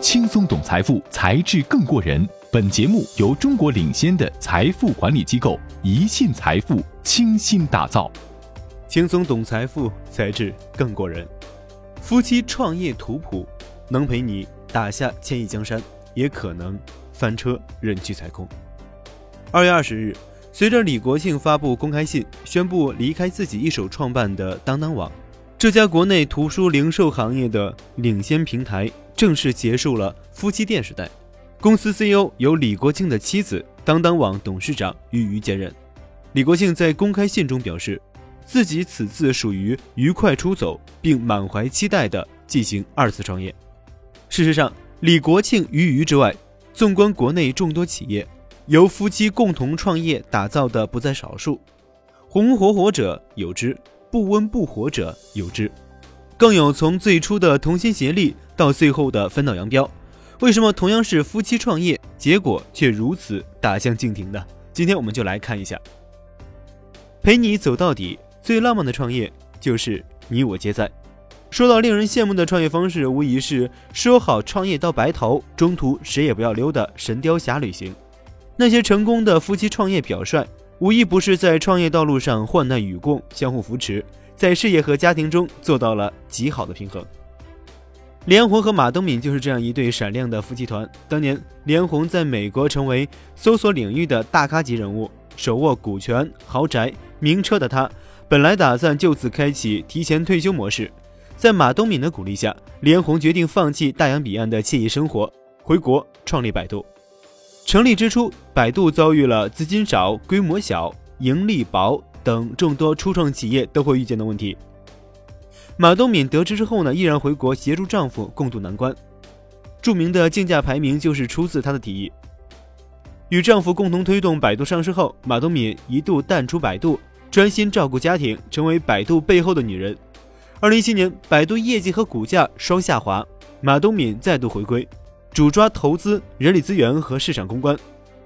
轻松懂财富，才智更过人。本节目由中国领先的财富管理机构宜信财富倾心打造。轻松懂财富，才智更过人。夫妻创业图谱，能陪你打下千亿江山，也可能翻车人去财空。二月二十日，随着李国庆发布公开信，宣布离开自己一手创办的当当网，这家国内图书零售行业的领先平台正式结束了夫妻店时代。公司 CEO 由李国庆的妻子、当当网董事长俞渝接任。李国庆在公开信中表示，自己此次属于愉快出走，并满怀期待地进行二次创业。事实上，李国庆于渝之外，纵观国内众多企业，由夫妻共同创业打造的不在少数。红红火火者有之，不温不火者有之，更有从最初的同心协力到最后的分道扬镳。为什么同样是夫妻创业，结果却如此大相径庭呢？今天我们就来看一下。陪你走到底，最浪漫的创业就是你我皆在。说到令人羡慕的创业方式，无疑是说好创业到白头，中途谁也不要溜的《神雕侠侣行》。那些成功的夫妻创业表率，无一不是在创业道路上患难与共，相互扶持，在事业和家庭中做到了极好的平衡。李彦宏和马东敏就是这样一对闪亮的夫妻团。当年，李彦宏在美国成为搜索领域的大咖级人物，手握股权、豪宅、名车的他，本来打算就此开启提前退休模式。在马东敏的鼓励下，李彦宏决定放弃大洋彼岸的惬意生活，回国创立百度。成立之初，百度遭遇了资金少、规模小、盈利薄等众多初创企业都会遇见的问题。马东敏得知之后呢，毅然回国协助丈夫共度难关。著名的竞价排名就是出自她的提议。与丈夫共同推动百度上市后，马东敏一度淡出百度，专心照顾家庭，成为百度背后的女人。二零一七年，百度业绩和股价双下滑，马东敏再度回归，主抓投资、人力资源和市场公关。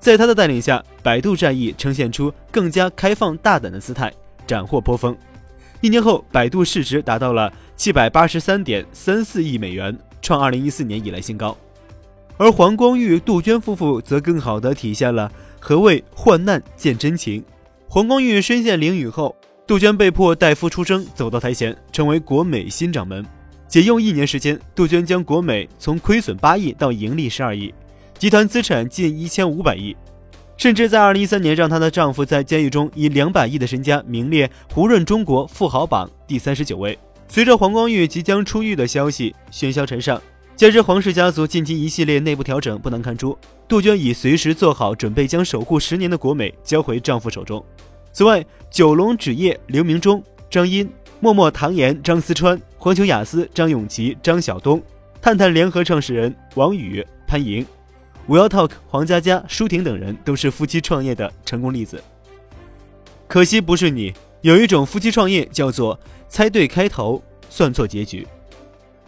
在他的带领下，百度战役呈现出更加开放大胆的姿态，斩获颇丰。一年后，百度市值达到了七百八十三点三四亿美元，创二零一四年以来新高。而黄光裕、杜鹃夫妇则更好地体现了何谓患难见真情。黄光裕身陷囹圄后，杜鹃被迫代夫出征，走到台前，成为国美新掌门。仅用一年时间，杜鹃将国美从亏损八亿到盈利十二亿，集团资产近一千五百亿。甚至在二零一三年，让她的丈夫在监狱中以两百亿的身家名列胡润中国富豪榜第三十九位。随着黄光裕即将出狱的消息喧嚣尘上，加之黄氏家族近期一系列内部调整，不难看出，杜鹃已随时做好准备，将守护十年的国美交回丈夫手中。此外，九龙纸业刘明忠、张茵、默默唐岩张思川、环球雅思张永琪、张晓东、探探联合创始人王宇、潘莹。Will Talk、黄佳佳、舒婷等人都是夫妻创业的成功例子。可惜不是你，有一种夫妻创业叫做猜对开头，算错结局。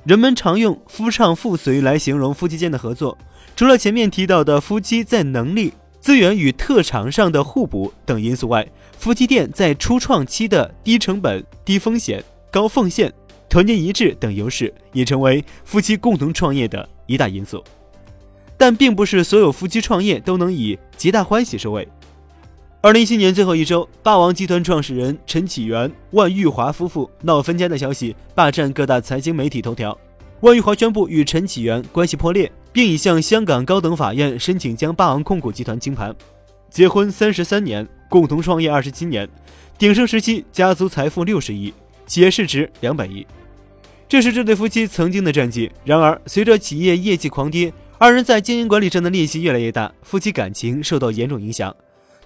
人们常用“夫唱妇随”来形容夫妻间的合作，除了前面提到的夫妻在能力、资源与特长上的互补等因素外，夫妻店在初创期的低成本、低风险、高奉献、团结一致等优势，也成为夫妻共同创业的一大因素。但并不是所有夫妻创业都能以皆大欢喜收尾。二零一七年最后一周，霸王集团创始人陈启源、万玉华夫妇闹分家的消息霸占各大财经媒体头条。万玉华宣布与陈启源关系破裂，并已向香港高等法院申请将霸王控股集团清盘。结婚三十三年，共同创业二十七年，鼎盛时期家族财富六十亿，企业市值两百亿，这是这对夫妻曾经的战绩。然而，随着企业业绩狂跌，二人在经营管理上的裂隙越来越大，夫妻感情受到严重影响，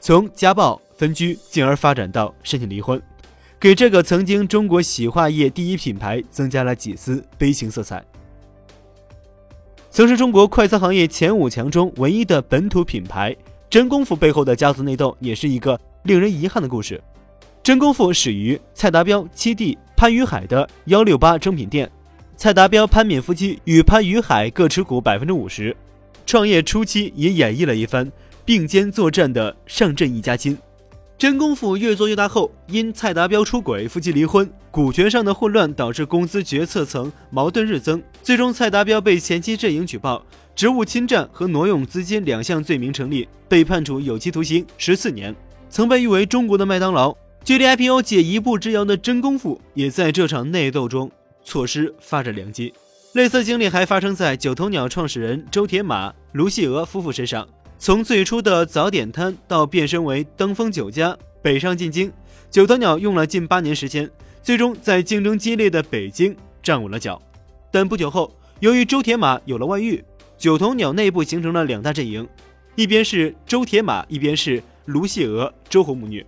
从家暴、分居，进而发展到申请离婚，给这个曾经中国洗化业第一品牌增加了几丝悲情色彩。曾是中国快餐行业前五强中唯一的本土品牌，真功夫背后的家族内斗也是一个令人遗憾的故事。真功夫始于蔡达标七弟潘于海的幺六八精品店。蔡达标、潘敏夫妻与潘于海各持股百分之五十，创业初期也演绎了一番并肩作战的上阵一家亲。真功夫越做越大后，因蔡达标出轨，夫妻离婚，股权上的混乱导致公司决策层矛盾日增，最终蔡达标被前妻阵营举报职务侵占和挪用资金两项罪名成立，被判处有期徒刑十四年。曾被誉为中国的麦当劳，距离 IPO 仅一步之遥的真功夫，也在这场内斗中错失发展良机。类似经历还发生在九头鸟创始人周铁马、卢细娥夫妇身上。从最初的早点摊到变身为登峰酒家、北上进京，九头鸟用了近八年时间，最终在竞争激烈的北京站稳了脚。但不久后，由于周铁马有了外遇，九头鸟内部形成了两大阵营，一边是周铁马，一边是卢细娥、周红母女。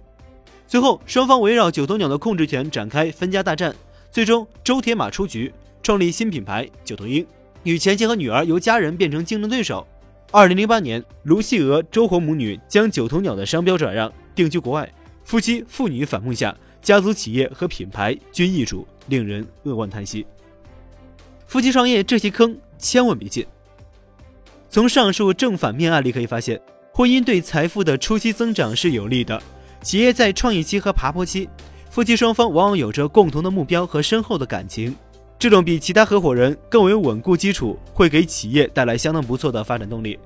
最后，双方围绕九头鸟的控制权展开分家大战，最终周铁马出局，创立新品牌九头鹰，与前妻和女儿由家人变成竞争对手。二零零八年，卢细娥、周红母女将九头鸟的商标转让，定居国外。夫妻父女反目下，家族企业和品牌均易主，令人扼腕叹息。夫妻创业这些坑千万别进。从上述正反面案例可以发现，婚姻对财富的初期增长是有利的。企业在创业期和爬坡期，夫妻双方往往有着共同的目标和深厚的感情。这种比其他合伙人更为稳固基础，会给企业带来相当不错的发展动力。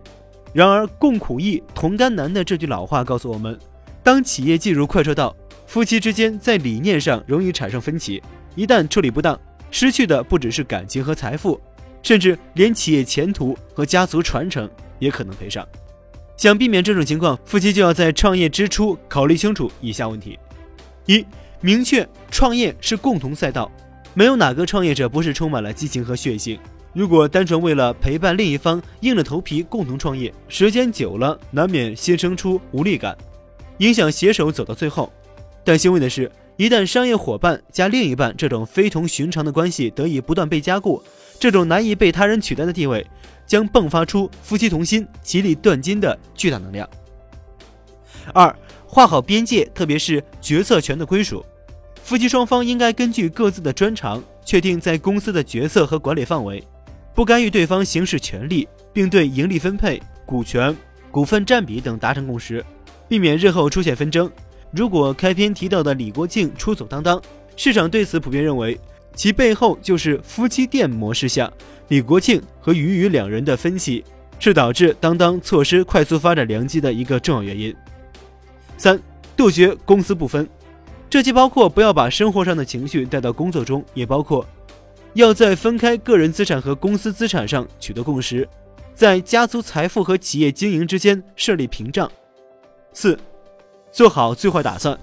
然而，“共苦易，同甘难”的这句老话告诉我们，当企业进入快车道，夫妻之间在理念上容易产生分歧，一旦处理不当，失去的不只是感情和财富，甚至连企业前途和家族传承也可能赔上。想避免这种情况，夫妻就要在创业之初考虑清楚以下问题：一、明确创业是共同赛道。没有哪个创业者不是充满了激情和血性。如果单纯为了陪伴另一方硬着头皮共同创业，时间久了难免先生出无力感，影响携手走到最后。但欣慰的是，一旦商业伙伴加另一半这种非同寻常的关系得以不断被加固，这种难以被他人取代的地位，将迸发出夫妻同心、其利断金的巨大能量。二，划好边界，特别是决策权的归属。夫妻双方应该根据各自的专长，确定在公司的角色和管理范围，不干预对方行使权利，并对盈利分配、股权、股份占比等达成共识，避免日后出现纷争。如果开篇提到的李国庆出走当当，市场对此普遍认为，其背后就是夫妻店模式下李国庆和俞渝两人的分歧，是导致当当错失快速发展良机的一个重要原因。三、杜绝公私不分。这既包括不要把生活上的情绪带到工作中，也包括要在分开个人资产和公司资产上取得共识，在家族财富和企业经营之间设立屏障。四，做好最坏打算，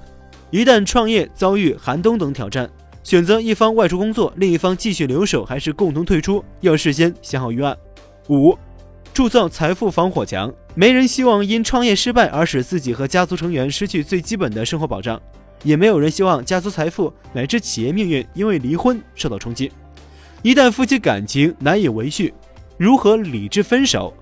一旦创业遭遇寒冬等挑战，选择一方外出工作，另一方继续留守，还是共同退出，要事先想好预案。五，铸造财富防火墙，没人希望因创业失败而使自己和家族成员失去最基本的生活保障。也没有人希望家族财富乃至企业命运因为离婚受到冲击。一旦夫妻感情难以维续，如何理智分手，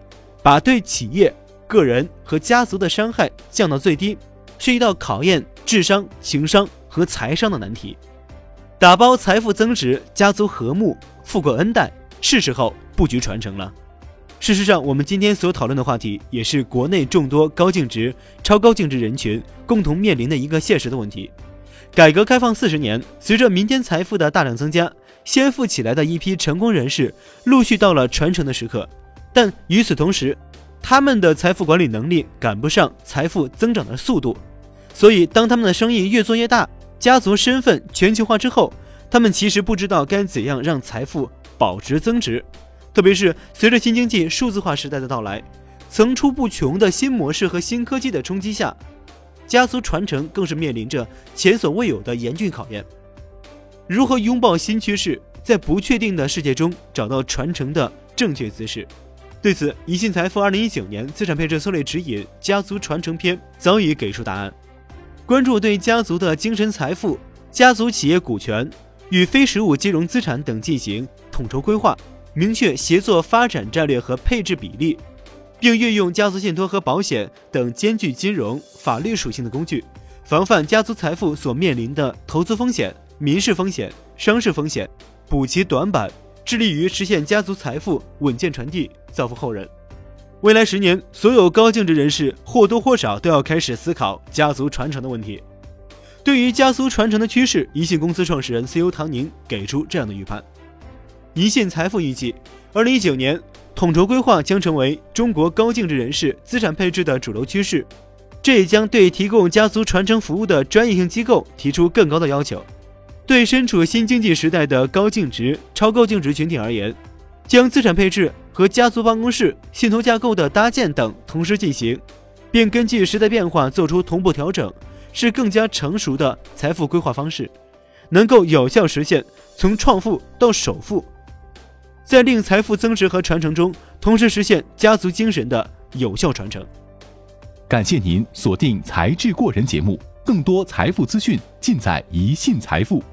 把对企业、个人和家族的伤害降到最低，是一道考验智商、情商和财商的难题。打包财富增值，家族和睦，富过 N 代，是时候布局传承了。事实上，我们今天所讨论的话题，也是国内众多高净值、超高净值人群共同面临的一个现实的问题。改革开放四十年，随着民间财富的大量增加，先富起来的一批成功人士陆续到了传承的时刻。但与此同时，他们的财富管理能力赶不上财富增长的速度，所以当他们的生意越做越大，家族身份全球化之后，他们其实不知道该怎样让财富保值增值。特别是随着新经济数字化时代的到来，层出不穷的新模式和新科技的冲击下，家族传承更是面临着前所未有的严峻考验。如何拥抱新趋势，在不确定的世界中找到传承的正确姿势？对此，宜信财富二零一九年资产配置策略指引家族传承篇早已给出答案。关注对家族的精神财富、家族企业股权与非实物金融资产等进行统筹规划。明确协作发展战略和配置比例，并运用家族信托和保险等兼具金融、法律属性的工具，防范家族财富所面临的投资风险、民事风险、商事风险，补齐短板，致力于实现家族财富稳健传递，造福后人。未来十年，所有高净值人士或多或少都要开始思考家族传承的问题。对于家族传承的趋势，宜信公司创始人 CEO 唐宁给出这样的预判：宜信财富预计，二零一九年统筹规划将成为中国高净值人士资产配置的主流趋势，这也将对提供家族传承服务的专业性机构提出更高的要求。对身处新经济时代的高净值、超高净值群体而言，将资产配置和家族办公室信托架构的搭建等同时进行，并根据时代变化做出同步调整，是更加成熟的财富规划方式，能够有效实现从创富到首富，在令财富增值和传承中，同时实现家族精神的有效传承。感谢您锁定《财智过人》节目，更多财富资讯尽在一信财富。